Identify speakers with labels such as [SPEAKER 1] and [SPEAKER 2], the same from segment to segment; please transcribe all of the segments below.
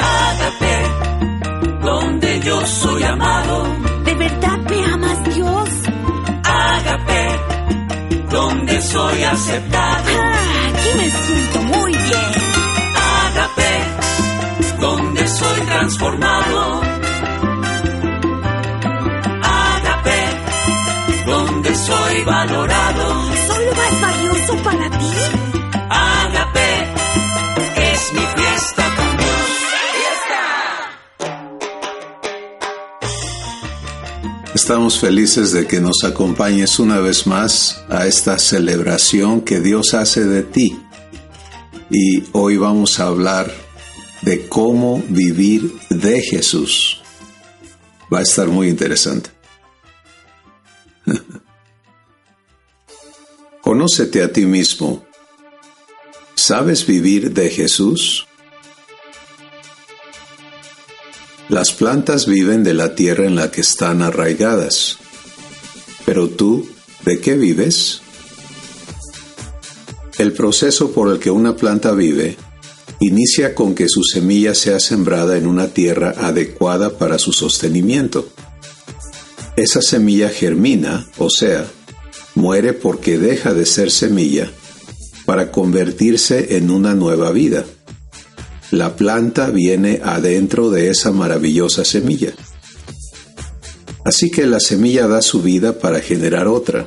[SPEAKER 1] Ágape, donde yo soy amado.
[SPEAKER 2] ¿De verdad me amas, Dios?
[SPEAKER 1] Ágape, donde soy aceptado.
[SPEAKER 2] Ah, aquí me siento muy bien.
[SPEAKER 1] Ágape, donde soy transformado. Ágape, donde soy valorado.
[SPEAKER 2] ¿Soy lo más valioso para ti?
[SPEAKER 1] Fiesta con Dios.
[SPEAKER 3] Estamos felices de que nos acompañes una vez más a esta celebración que Dios hace de ti. Y hoy vamos a hablar de cómo vivir de Jesús. Va a estar muy interesante. Conócete a ti mismo. ¿Sabes vivir de Jesús? Las plantas viven de la tierra en la que están arraigadas. Pero tú, ¿de qué vives? El proceso por el que una planta vive inicia con que su semilla sea sembrada en una tierra adecuada para su sostenimiento. Esa semilla germina, o sea, muere porque deja de ser semilla para convertirse en una nueva vida. La planta viene adentro de esa maravillosa semilla. Así que la semilla da su vida para generar otra,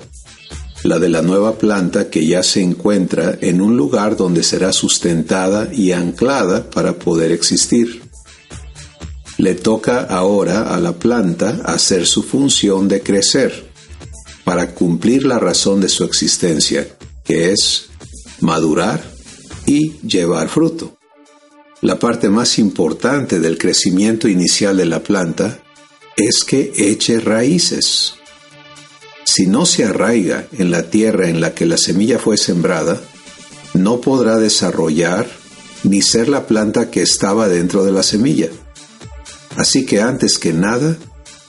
[SPEAKER 3] la de la nueva planta que ya se encuentra en un lugar donde será sustentada y anclada para poder existir. Le toca ahora a la planta hacer su función de crecer, para cumplir la razón de su existencia, que es madurar y llevar fruto. La parte más importante del crecimiento inicial de la planta es que eche raíces. Si no se arraiga en la tierra en la que la semilla fue sembrada, no podrá desarrollar ni ser la planta que estaba dentro de la semilla. Así que antes que nada,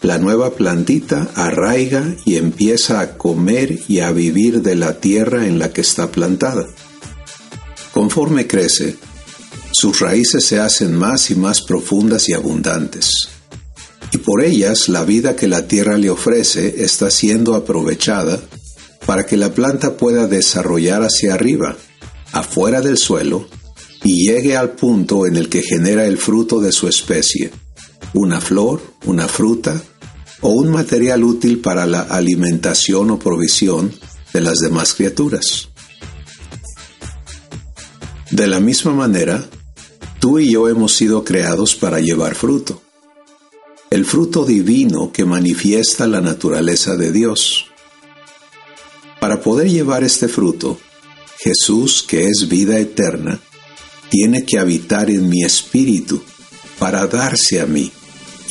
[SPEAKER 3] la nueva plantita arraiga y empieza a comer y a vivir de la tierra en la que está plantada. Conforme crece, sus raíces se hacen más y más profundas y abundantes. Y por ellas la vida que la tierra le ofrece está siendo aprovechada para que la planta pueda desarrollar hacia arriba, afuera del suelo, y llegue al punto en el que genera el fruto de su especie, una flor, una fruta o un material útil para la alimentación o provisión de las demás criaturas. De la misma manera, tú y yo hemos sido creados para llevar fruto. El fruto divino que manifiesta la naturaleza de Dios. Para poder llevar este fruto, Jesús, que es vida eterna, tiene que habitar en mi espíritu para darse a mí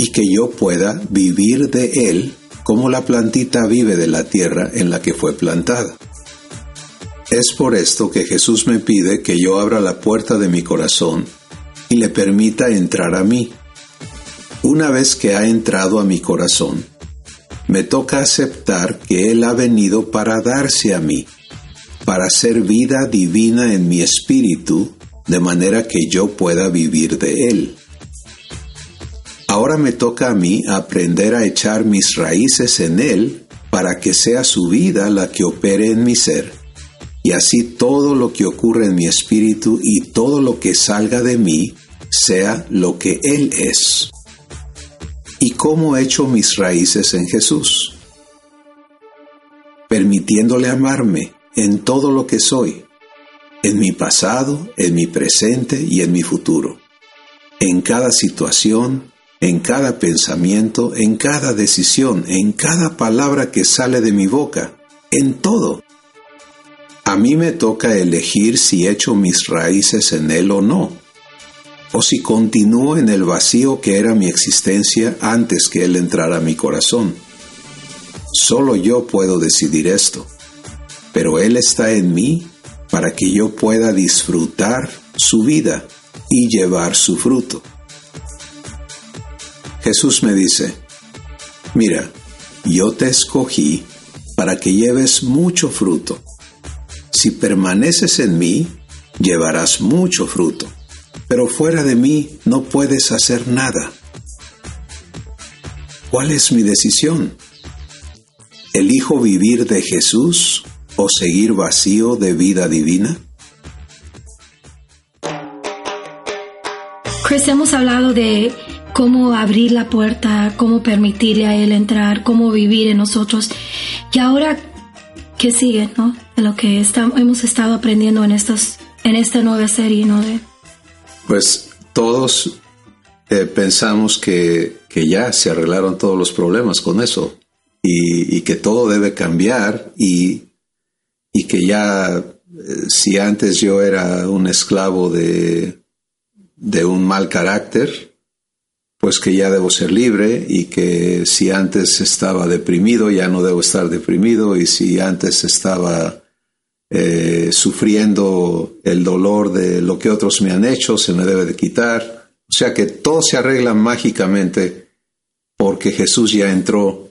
[SPEAKER 3] y que yo pueda vivir de él como la plantita vive de la tierra en la que fue plantada. Es por esto que Jesús me pide que yo abra la puerta de mi corazón y le permita entrar a mí. Una vez que ha entrado a mi corazón, me toca aceptar que Él ha venido para darse a mí, para ser vida divina en mi espíritu, de manera que yo pueda vivir de Él. Ahora me toca a mí aprender a echar mis raíces en Él para que sea su vida la que opere en mi ser y así todo lo que ocurre en mi espíritu y todo lo que salga de mí sea lo que Él es. ¿Y cómo echo mis raíces en Jesús? Permitiéndole amarme en todo lo que soy, en mi pasado, en mi presente y en mi futuro, en cada situación, en cada pensamiento, en cada decisión, en cada palabra que sale de mi boca, en todo. A mí me toca elegir si echo mis raíces en Él o no, o si continúo en el vacío que era mi existencia antes que Él entrara a mi corazón. Solo yo puedo decidir esto, pero Él está en mí para que yo pueda disfrutar su vida y llevar su fruto. Jesús me dice, mira, yo te escogí para que lleves mucho fruto si permaneces en mí, llevarás mucho fruto, pero fuera de mí no puedes hacer nada. ¿Cuál es mi decisión? ¿Elijo vivir de Jesús o seguir vacío de vida divina?
[SPEAKER 4] Chris, hemos hablado de cómo abrir la puerta, cómo permitirle a Él entrar, cómo vivir en nosotros. Y ahora, ¿qué sigue, no? De lo que estamos, hemos estado aprendiendo en, estos, en esta nueva serie, ¿no? De...
[SPEAKER 3] Pues todos eh, pensamos que, que, ya se arreglaron todos los problemas con eso y, y que todo debe cambiar y, y que ya, eh, si antes yo era un esclavo de, de un mal carácter, pues que ya debo ser libre y que si antes estaba deprimido, ya no debo estar deprimido y si antes estaba eh, sufriendo el dolor de lo que otros me han hecho, se me debe de quitar. O sea que todo se arregla mágicamente porque Jesús ya entró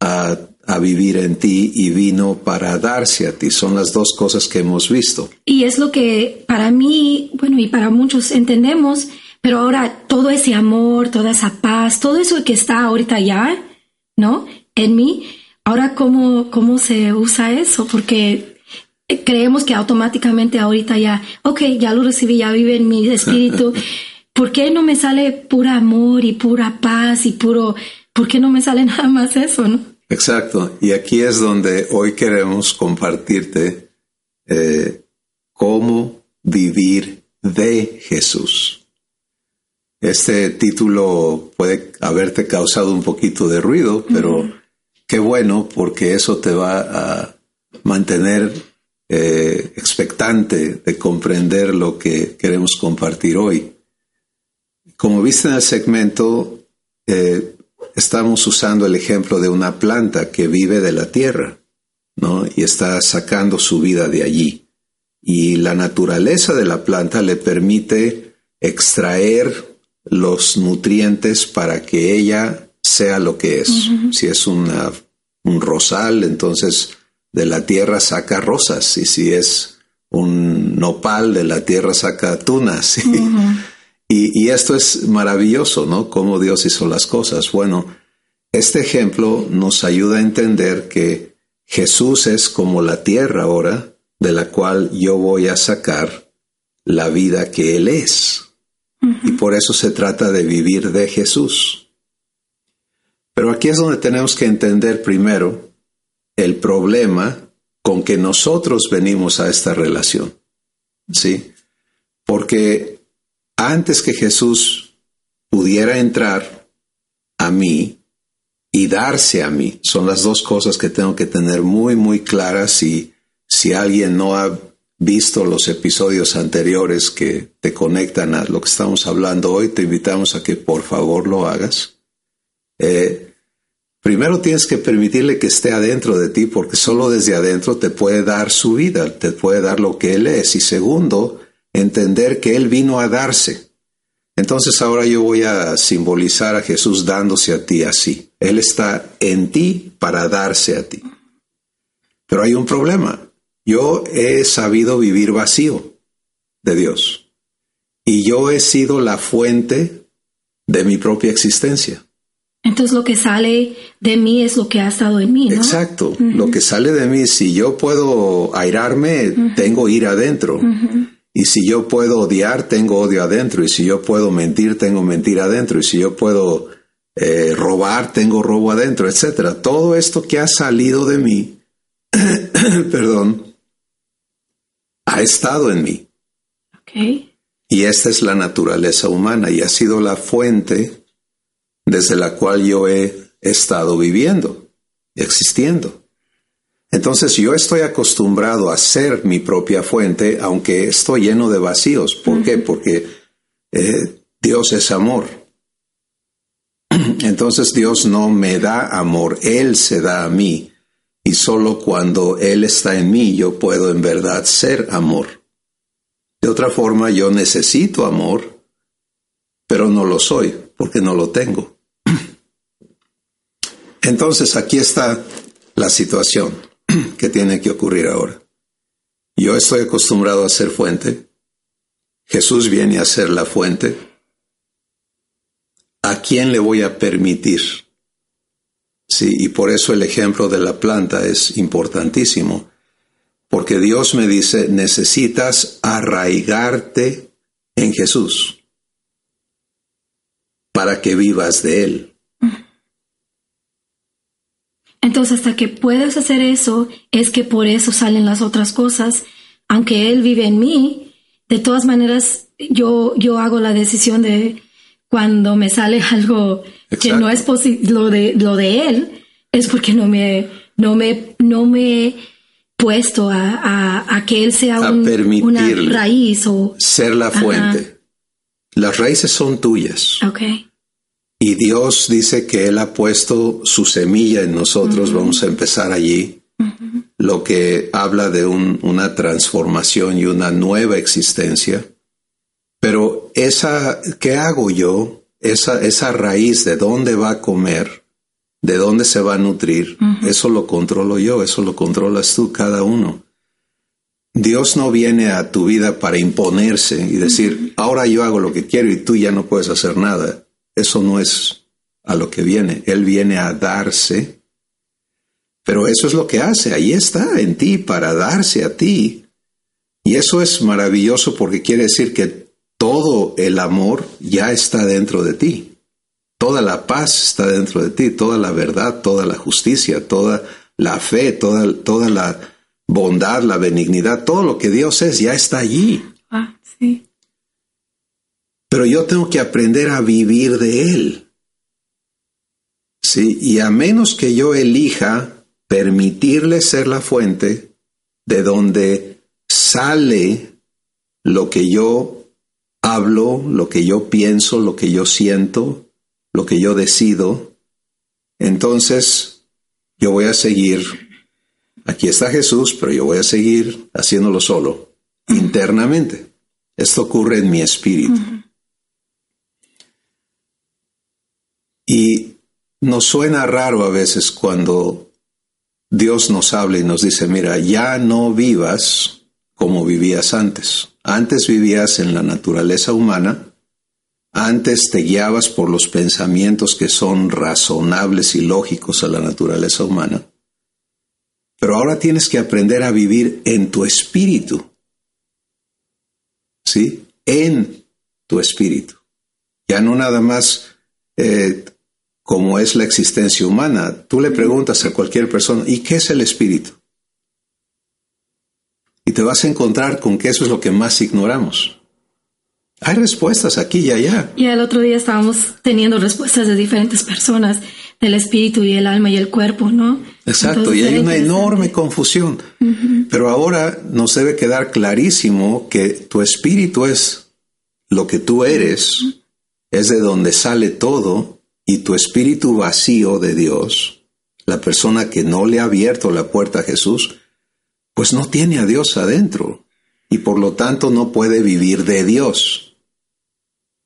[SPEAKER 3] a, a vivir en ti y vino para darse a ti. Son las dos cosas que hemos visto.
[SPEAKER 4] Y es lo que para mí, bueno, y para muchos entendemos pero ahora todo ese amor, toda esa paz, todo eso que está ahorita ya, ¿no? En mí, ahora cómo, cómo se usa eso, porque creemos que automáticamente ahorita ya, ok, ya lo recibí, ya vive en mi espíritu. ¿Por qué no me sale pura amor y pura paz y puro, por qué no me sale nada más eso, no?
[SPEAKER 3] Exacto. Y aquí es donde hoy queremos compartirte eh, cómo vivir de Jesús. Este título puede haberte causado un poquito de ruido, pero qué bueno porque eso te va a mantener eh, expectante de comprender lo que queremos compartir hoy. Como viste en el segmento, eh, estamos usando el ejemplo de una planta que vive de la tierra, ¿no? Y está sacando su vida de allí. Y la naturaleza de la planta le permite extraer los nutrientes para que ella sea lo que es. Si es una, un rosal, entonces de la tierra saca rosas. Y si es un nopal, de la tierra saca tunas. y, y, esto es maravilloso, ¿no? Cómo Dios hizo las cosas. Bueno, este ejemplo nos ayuda a entender que Jesús es como la tierra ahora, de la cual yo voy a sacar la vida que Él es. Y por eso se trata de vivir de Jesús. Pero aquí es donde tenemos que entender primero el problema con que nosotros venimos a esta relación. ¿Sí? Porque antes que Jesús pudiera entrar a mí y darse a mí, son las dos cosas que tengo que tener muy, muy claras y si alguien no ha visto los episodios anteriores que te conectan a lo que estamos hablando hoy, te invitamos a que por favor lo hagas. Eh, primero tienes que permitirle que esté adentro de ti porque solo desde adentro te puede dar su vida, te puede dar lo que Él es. Y segundo, entender que Él vino a darse. Entonces ahora yo voy a simbolizar a Jesús dándose a ti así. Él está en ti para darse a ti. Pero hay un problema. Yo he sabido vivir vacío de Dios y yo he sido la fuente de mi propia existencia.
[SPEAKER 4] Entonces lo que sale de mí es lo que ha estado en mí, ¿no?
[SPEAKER 3] Exacto. Lo que sale de mí, si yo puedo airarme, tengo ira adentro. Y si yo puedo odiar, tengo odio adentro. Y si yo puedo mentir, tengo mentira adentro. Y si yo puedo eh, robar, tengo robo adentro, etc. Todo esto que ha salido de mí, perdón, ha estado en mí. Y esta es la naturaleza humana y ha sido la fuente desde la cual yo he estado viviendo, existiendo. Entonces yo estoy acostumbrado a ser mi propia fuente, aunque estoy lleno de vacíos. ¿Por qué? Porque eh, Dios es amor. Entonces Dios no me da amor, Él se da a mí y solo cuando Él está en mí yo puedo en verdad ser amor. De otra forma, yo necesito amor, pero no lo soy porque no lo tengo. Entonces aquí está la situación que tiene que ocurrir ahora. Yo estoy acostumbrado a ser fuente. Jesús viene a ser la fuente, ¿a quién le voy a permitir? Sí, y por eso el ejemplo de la planta es importantísimo, porque Dios me dice, necesitas arraigarte en Jesús para que vivas de Él.
[SPEAKER 4] Entonces, hasta que puedas hacer eso, es que por eso salen las otras cosas. Aunque Él vive en mí, de todas maneras, yo, yo hago la decisión de cuando me sale algo que no es posible, lo de, lo de Él, es porque no me, no me, no me he puesto a, a, que Él sea un, una raíz o
[SPEAKER 3] ser la fuente. Las raíces son tuyas.
[SPEAKER 4] Okay.
[SPEAKER 3] Y Dios dice que Él ha puesto su semilla en nosotros, vamos a empezar allí, lo que habla de una transformación y una nueva existencia. Pero esa, ¿qué hago yo? Esa, esa raíz de dónde va a comer, de dónde se va a nutrir, eso lo controlo yo, eso lo controlas tú, cada uno. Dios no viene a tu vida para imponerse y decir, ahora yo hago lo que quiero y tú ya no puedes hacer nada. Eso no es a lo que viene. Él viene a darse. Pero eso es lo que hace. Ahí está, en ti, para darse a ti. Y eso es maravilloso porque quiere decir que todo el amor ya está dentro de ti. Toda la paz está dentro de ti, toda la verdad, toda la justicia, toda la fe, toda, toda la bondad, la benignidad, todo lo que Dios es ya está allí.
[SPEAKER 4] Ah, sí.
[SPEAKER 3] Pero yo tengo que aprender a vivir de Él. Sí, y a menos que yo elija permitirle ser la fuente de donde sale lo que yo hablo, lo que yo pienso, lo que yo siento, lo que yo decido, entonces yo voy a seguir, aquí está Jesús, pero yo voy a seguir haciéndolo solo, internamente. Esto ocurre en mi espíritu. Y nos suena raro a veces cuando Dios nos habla y nos dice, mira, ya no vivas como vivías antes. Antes vivías en la naturaleza humana, antes te guiabas por los pensamientos que son razonables y lógicos a la naturaleza humana, pero ahora tienes que aprender a vivir en tu espíritu. ¿Sí? En tu espíritu. Ya no nada más eh, como es la existencia humana. Tú le preguntas a cualquier persona, ¿y qué es el espíritu? Y te vas a encontrar con que eso es lo que más ignoramos. Hay respuestas aquí y allá.
[SPEAKER 4] Y el otro día estábamos teniendo respuestas de diferentes personas del espíritu y el alma y el cuerpo, ¿no?
[SPEAKER 3] Exacto, y hay una enorme confusión. Pero ahora nos debe quedar clarísimo que tu espíritu es lo que tú eres, es de donde sale todo, y tu espíritu vacío de Dios, la persona que no le ha abierto la puerta a Jesús, pues no tiene a Dios adentro y por lo tanto no puede vivir de Dios.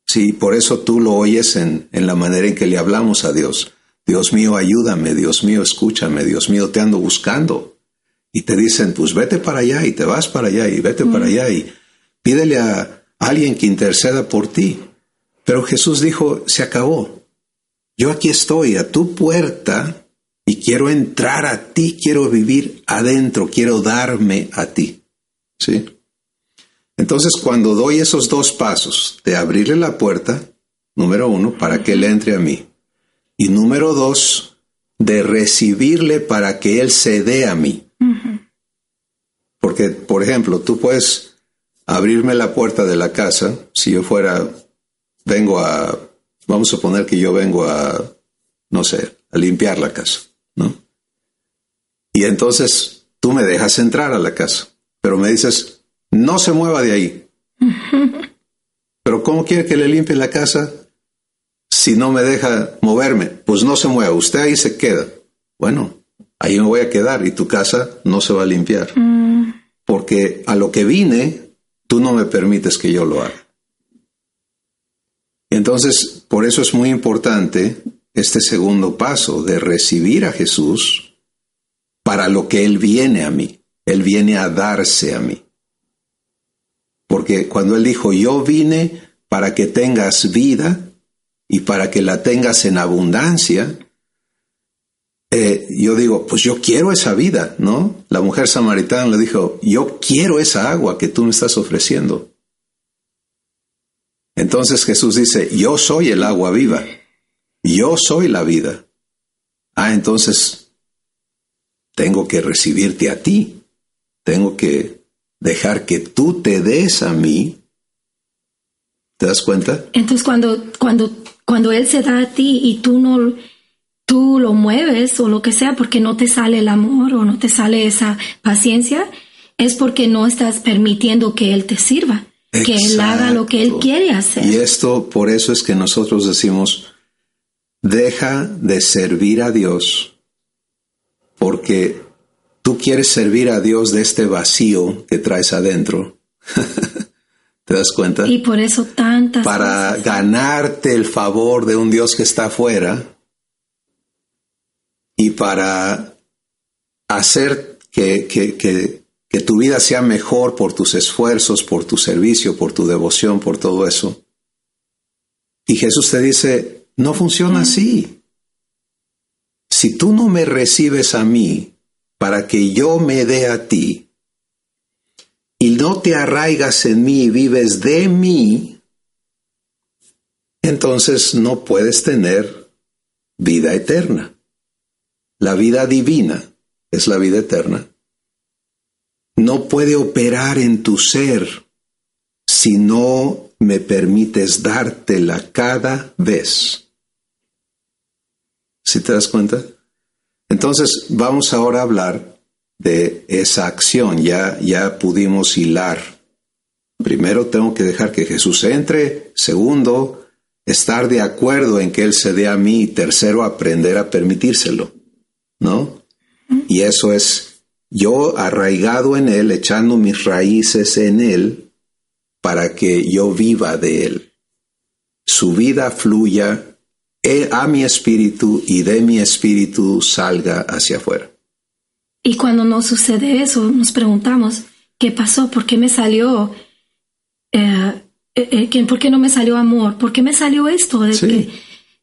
[SPEAKER 3] Sí, por eso tú lo oyes en, en la manera en que le hablamos a Dios. Dios mío, ayúdame, Dios mío, escúchame, Dios mío, te ando buscando. Y te dicen, pues vete para allá y te vas para allá y vete para allá y pídele a alguien que interceda por ti. Pero Jesús dijo, se acabó. Yo aquí estoy a tu puerta y quiero entrar a ti, quiero vivir adentro, quiero darme a ti. ¿Sí? Entonces, cuando doy esos dos pasos de abrirle la puerta, número uno, para que él entre a mí, y número dos, de recibirle para que él se dé a mí. Porque, por ejemplo, tú puedes abrirme la puerta de la casa, si yo fuera, vengo a Vamos a suponer que yo vengo a, no sé, a limpiar la casa. Y entonces tú me dejas entrar a la casa, pero me dices, no se mueva de ahí. pero ¿cómo quiere que le limpie la casa si no me deja moverme? Pues no se mueva, usted ahí se queda. Bueno, ahí me voy a quedar y tu casa no se va a limpiar. Mm. Porque a lo que vine, tú no me permites que yo lo haga. Entonces, por eso es muy importante este segundo paso de recibir a Jesús para lo que Él viene a mí. Él viene a darse a mí. Porque cuando Él dijo, yo vine para que tengas vida y para que la tengas en abundancia, eh, yo digo, pues yo quiero esa vida, ¿no? La mujer samaritana le dijo, yo quiero esa agua que tú me estás ofreciendo. Entonces Jesús dice, yo soy el agua viva, yo soy la vida. Ah, entonces tengo que recibirte a ti, tengo que dejar que tú te des a mí. ¿Te das cuenta?
[SPEAKER 4] Entonces cuando, cuando, cuando Él se da a ti y tú no, tú lo mueves o lo que sea porque no te sale el amor o no te sale esa paciencia, es porque no estás permitiendo que Él te sirva, que Él haga lo que Él quiere hacer.
[SPEAKER 3] Y esto, por eso es que nosotros decimos, deja de servir a Dios, porque tú quieres servir a Dios de este vacío que traes adentro. ¿Te das cuenta?
[SPEAKER 4] Y por eso tantas
[SPEAKER 3] Para
[SPEAKER 4] cosas.
[SPEAKER 3] ganarte el favor de un Dios que está afuera y para hacer que, que, que, que tu vida sea mejor por tus esfuerzos, por tu servicio, por tu devoción, por todo eso. Y Jesús te dice, no funciona así. Si tú no me recibes a mí para que yo me dé a ti, y no te arraigas en mí y vives de mí, entonces no puedes tener vida eterna. La vida divina es la vida eterna. No puede operar en tu ser si no me permites dártela cada vez. ¿Sí te das cuenta? Entonces vamos ahora a hablar de esa acción. Ya, ya pudimos hilar. Primero tengo que dejar que Jesús entre. Segundo, estar de acuerdo en que Él se dé a mí. Y tercero, aprender a permitírselo. ¿No? Y eso es yo arraigado en Él, echando mis raíces en Él, para que yo viva de Él. Su vida fluya a mi espíritu y de mi espíritu salga hacia afuera.
[SPEAKER 4] Y cuando no sucede eso, nos preguntamos, ¿qué pasó? ¿Por qué me salió? eh, eh, eh, ¿Por qué no me salió amor? ¿Por qué me salió esto? ¿De,
[SPEAKER 3] Sí.
[SPEAKER 4] qué,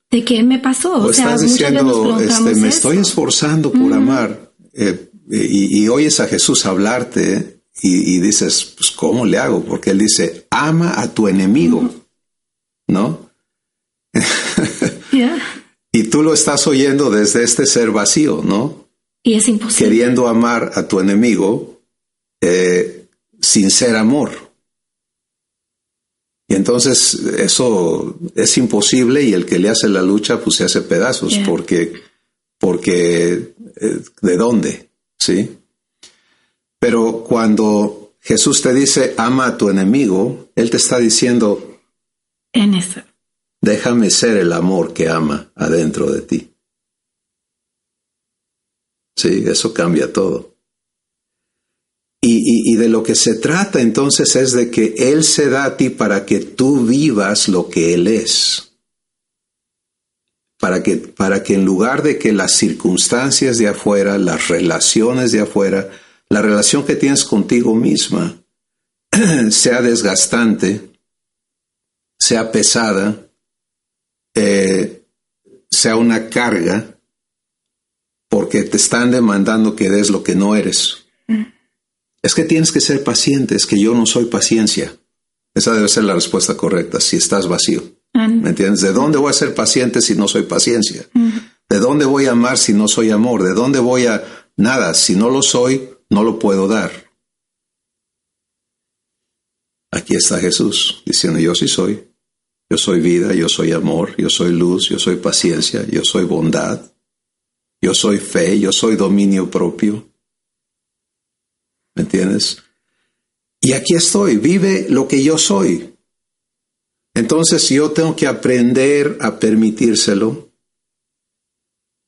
[SPEAKER 4] ¿De qué me pasó?
[SPEAKER 3] O estás
[SPEAKER 4] muchas veces nos
[SPEAKER 3] diciendo, este, me
[SPEAKER 4] eso.
[SPEAKER 3] estoy esforzando por amar, eh, y, y oyes a Jesús hablarte y, y dices, pues, ¿cómo le hago? Porque Él dice, ama a tu enemigo, ¿no?
[SPEAKER 4] Yeah.
[SPEAKER 3] Y tú lo estás oyendo desde este ser vacío, ¿no?
[SPEAKER 4] Y es imposible.
[SPEAKER 3] Queriendo amar a tu enemigo eh, sin ser amor. Y entonces eso es imposible y el que le hace la lucha pues se hace pedazos
[SPEAKER 4] Yeah.
[SPEAKER 3] porque porque eh, ¿de dónde? ¿Sí? Pero cuando Jesús te dice ama a tu enemigo, él te está diciendo
[SPEAKER 4] En eso.
[SPEAKER 3] Déjame ser el amor que ama adentro de ti. Sí, eso cambia todo. Y, de lo que se trata entonces es de que Él se da a ti para que tú vivas lo que Él es. Para que, para que en lugar de que las circunstancias de afuera, las relaciones de afuera, la relación que tienes contigo misma sea desgastante, sea pesada, eh, sea una carga, porque te están demandando que des lo que no eres. Es que tienes que ser paciente, es que yo no soy paciencia. Esa debe ser la respuesta correcta, si estás vacío. ¿Me entiendes? ¿De dónde voy a ser paciente si no soy paciencia? ¿De dónde voy a amar si no soy amor? ¿De dónde voy a... Nada, si no lo soy, no lo puedo dar. Aquí está Jesús diciendo, yo sí soy. Yo soy vida, yo soy amor, yo soy luz, yo soy paciencia, yo soy bondad, yo soy fe, yo soy dominio propio. ¿Me entiendes? Y aquí estoy, vive lo que yo soy. Entonces yo tengo que aprender a permitírselo.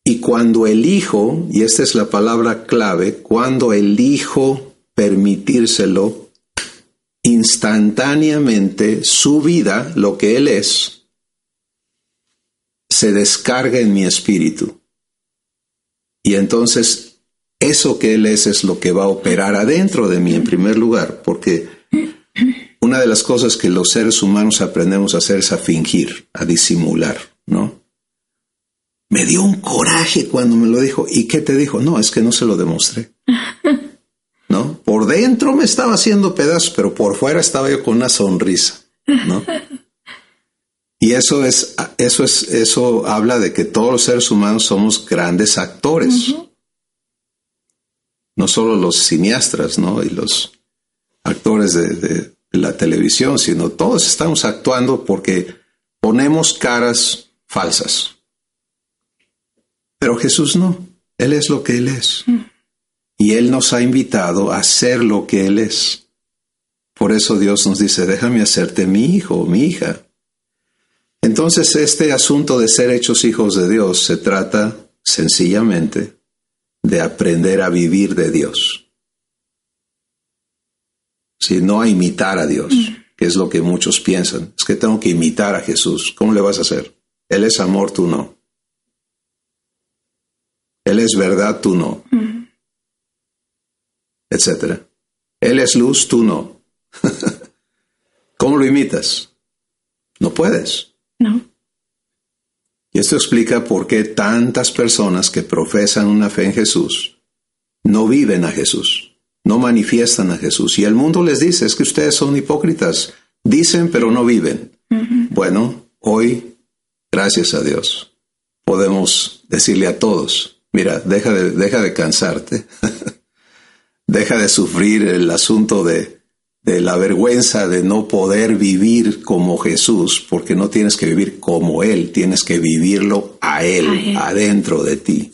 [SPEAKER 3] Y cuando elijo, y esta es la palabra clave, cuando elijo permitírselo, instantáneamente su vida, lo que Él es, se descarga en mi espíritu. Y entonces eso que Él es es lo que va a operar adentro de mí en primer lugar, porque una de las cosas que los seres humanos aprendemos a hacer es a fingir, a disimular, ¿no? Me dio un coraje cuando me lo dijo. ¿Y qué te dijo? No, es que no se lo demostré. ¿No? Por dentro me estaba haciendo pedazos, pero por fuera estaba yo con una sonrisa, ¿no? Y eso es, eso es, eso habla de que todos los seres humanos somos grandes actores. No solo los cineastas, ¿no? Y los actores de, la televisión, sino todos estamos actuando porque ponemos caras falsas. Pero Jesús no. Él es lo que Él es. Y Él nos ha invitado a ser lo que Él es. Por eso Dios nos dice, déjame hacerte mi hijo o mi hija. Entonces, este asunto de ser hechos hijos de Dios se trata sencillamente de aprender a vivir de Dios. Si no a imitar a Dios, que es lo que muchos piensan. Es que tengo que imitar a Jesús. ¿Cómo le vas a hacer? Él es amor, tú no. Él es verdad, tú no. Etcétera. Él es luz, tú no. ¿Cómo lo imitas? No puedes.
[SPEAKER 4] No.
[SPEAKER 3] Y esto explica por qué tantas personas que profesan una fe en Jesús no viven a Jesús, no manifiestan a Jesús. Y el mundo les dice, es que ustedes son hipócritas, dicen pero no viven. Bueno, hoy, gracias a Dios, podemos decirle a todos, mira, deja de, deja de cansarte, deja de sufrir el asunto de de la vergüenza de no poder vivir como Jesús, porque no tienes que vivir como Él, tienes que vivirlo a Él, adentro de ti.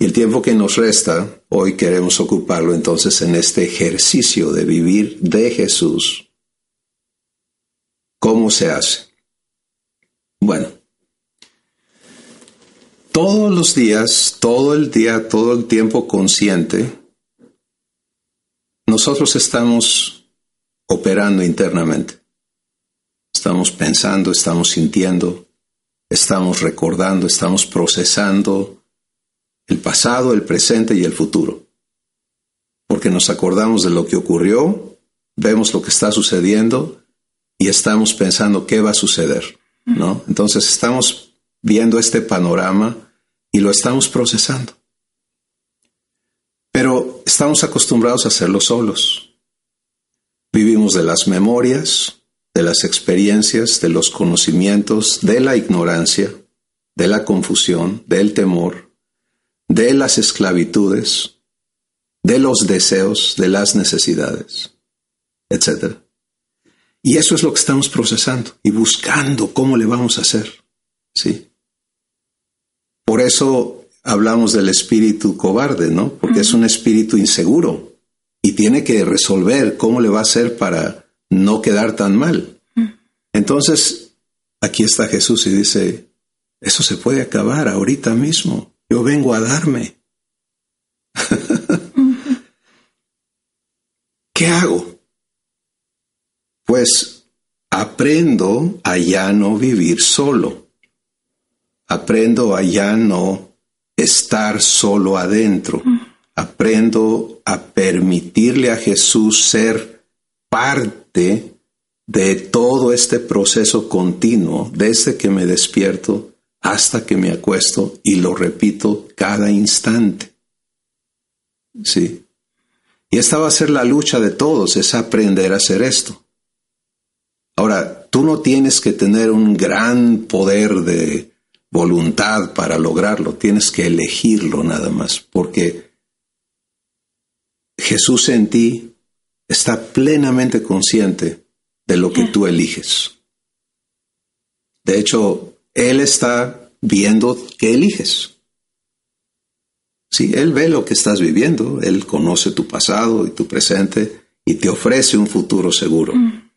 [SPEAKER 3] Y el tiempo que nos resta, hoy queremos ocuparlo entonces en este ejercicio de vivir de Jesús. ¿Cómo se hace? Bueno, todos los días, todo el día, todo el tiempo consciente, nosotros estamos operando internamente. Estamos pensando, estamos sintiendo, estamos recordando, estamos procesando el pasado, el presente y el futuro. Porque nos acordamos de lo que ocurrió, vemos lo que está sucediendo y estamos pensando qué va a suceder, ¿no? Entonces estamos viendo este panorama y lo estamos procesando. Pero estamos acostumbrados a hacerlo solos. Vivimos de las memorias, de las experiencias, de los conocimientos, de la ignorancia, de la confusión, del temor, de las esclavitudes, de los deseos, de las necesidades, etc. Y eso es lo que estamos procesando y buscando cómo le vamos a hacer. ¿Sí? Por eso hablamos del espíritu cobarde, ¿no? Porque es un espíritu inseguro y tiene que resolver cómo le va a hacer para no quedar tan mal. Entonces, aquí está Jesús y dice, eso se puede acabar ahorita mismo. Yo vengo a darme. ¿Qué hago? Pues aprendo a ya no vivir solo. Aprendo a ya no estar solo adentro. Aprendo a permitirle a Jesús ser parte de todo este proceso continuo, desde que me despierto hasta que me acuesto y lo repito cada instante. Sí. Y esta va a ser la lucha de todos, es aprender a hacer esto. Ahora, tú no tienes que tener un gran poder de voluntad para lograrlo, tienes que elegirlo nada más, porque Jesús en ti está plenamente consciente de lo que tú eliges. De hecho, Él está viendo qué eliges. Sí, Él ve lo que estás viviendo, Él conoce tu pasado y tu presente y te ofrece un futuro seguro. Mm.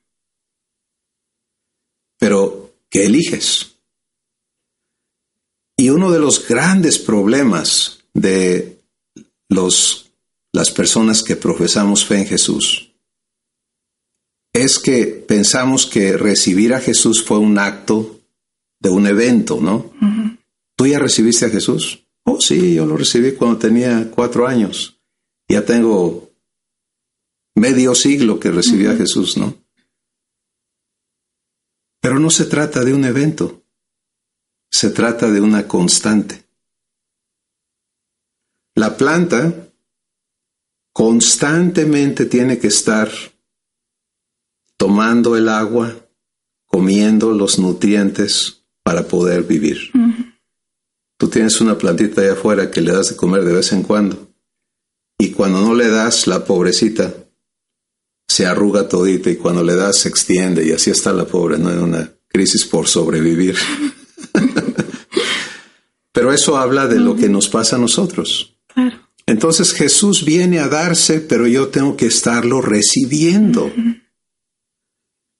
[SPEAKER 3] Pero, ¿qué eliges? Y uno de los grandes problemas de los, las personas que profesamos fe en Jesús es que pensamos que recibir a Jesús fue un acto de un evento, ¿no? ¿Tú ya recibiste a Jesús? Oh, sí, yo lo recibí cuando tenía cuatro años. Ya tengo medio siglo que recibía a Jesús, ¿no? Pero no se trata de un evento, se trata de una constante. La planta constantemente tiene que estar tomando el agua, comiendo los nutrientes para poder vivir. Tú tienes una plantita allá afuera que le das de comer de vez en cuando. Y cuando no le das, la pobrecita se arruga todita y cuando le das se extiende y así está la pobre, ¿no? En una crisis por sobrevivir. Pero eso habla de lo que nos pasa a nosotros. Entonces Jesús viene a darse, pero yo tengo que estarlo recibiendo,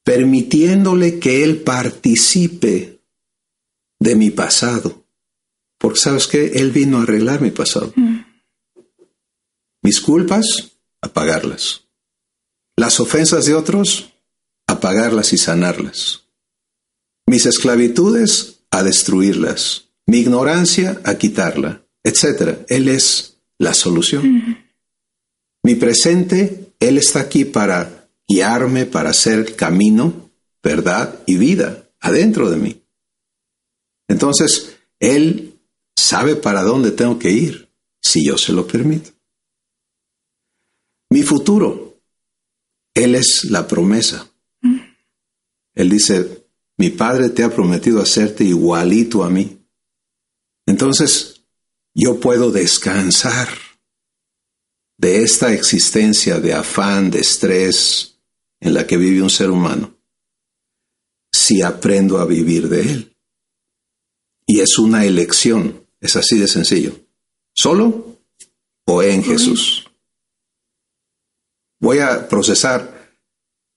[SPEAKER 3] permitiéndole que Él participe de mi pasado. Porque sabes que Él vino a arreglar mi pasado. Mis culpas, a pagarlas. Las ofensas de otros, a pagarlas y sanarlas. Mis esclavitudes, a destruirlas. Mi ignorancia, a quitarla, etc. Él es la solución. Mi presente, Él está aquí para guiarme, para hacer camino, verdad y vida adentro de mí. Entonces, Él sabe para dónde tengo que ir, si yo se lo permito. Mi futuro, Él es la promesa. Él dice, mi Padre te ha prometido hacerte igualito a mí. Entonces, yo puedo descansar de esta existencia de afán, de estrés en la que vive un ser humano, si aprendo a vivir de Él. Y es una elección es así de sencillo. ¿Solo o en Jesús? Voy a procesar,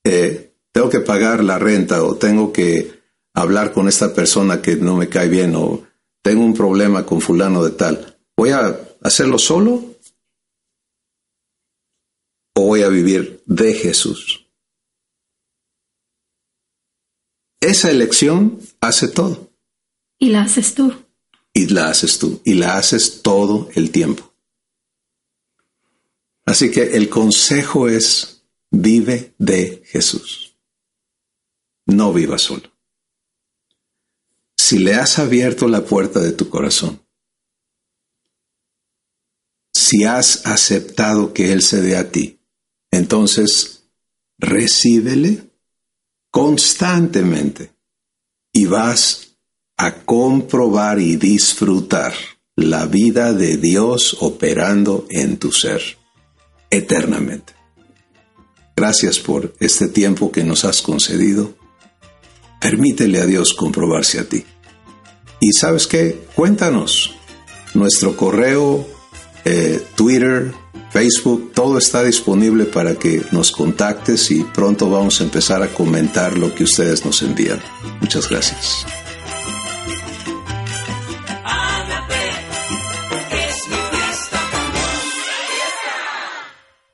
[SPEAKER 3] eh, tengo que pagar la renta o tengo que hablar con esta persona que no me cae bien o tengo un problema con fulano de tal. ¿Voy a hacerlo solo o voy a vivir de Jesús? Esa elección hace todo.
[SPEAKER 4] Y la haces tú
[SPEAKER 3] y la haces tú, y la haces todo el tiempo. Así que el consejo es, vive de Jesús. No viva solo. Si le has abierto la puerta de tu corazón, si has aceptado que Él se dé a ti, entonces recíbele constantemente y vas a comprobar y disfrutar la vida de Dios operando en tu ser eternamente. Gracias por este tiempo que nos has concedido. Permítele a Dios comprobarse a ti. Y sabes qué, cuéntanos. Nuestro correo, eh, Twitter, Facebook, todo está disponible para que nos contactes y pronto vamos a empezar a comentar lo que ustedes nos envían. Muchas gracias.